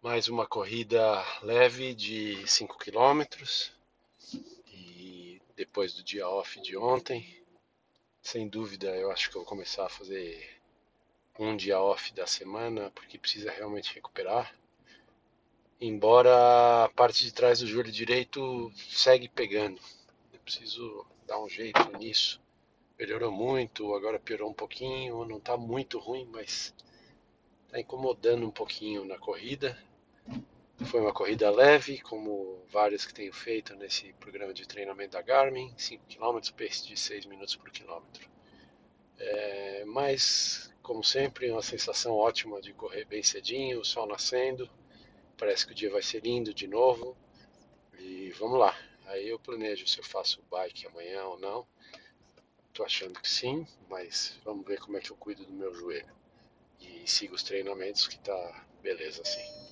mais uma corrida leve de 5 quilômetros e depois do dia off de ontem, sem dúvida eu acho que eu vou começar a fazer um dia off da semana porque precisa realmente recuperar. Embora a parte de trás do joelho direito segue pegando, eu preciso dar um jeito nisso. Melhorou muito, agora piorou um pouquinho, não está muito ruim, mas está incomodando um pouquinho na corrida. Foi uma corrida leve, como várias que tenho feito nesse programa de treinamento da Garmin, 5 km, pace de 6 minutos por quilômetro. É, mas, como sempre, uma sensação ótima de correr bem cedinho, o sol nascendo, parece que o dia vai ser lindo de novo. E vamos lá. Aí eu planejo se eu faço bike amanhã ou não. Tô achando que sim, mas vamos ver como é que eu cuido do meu joelho. E sigo os treinamentos que tá beleza assim.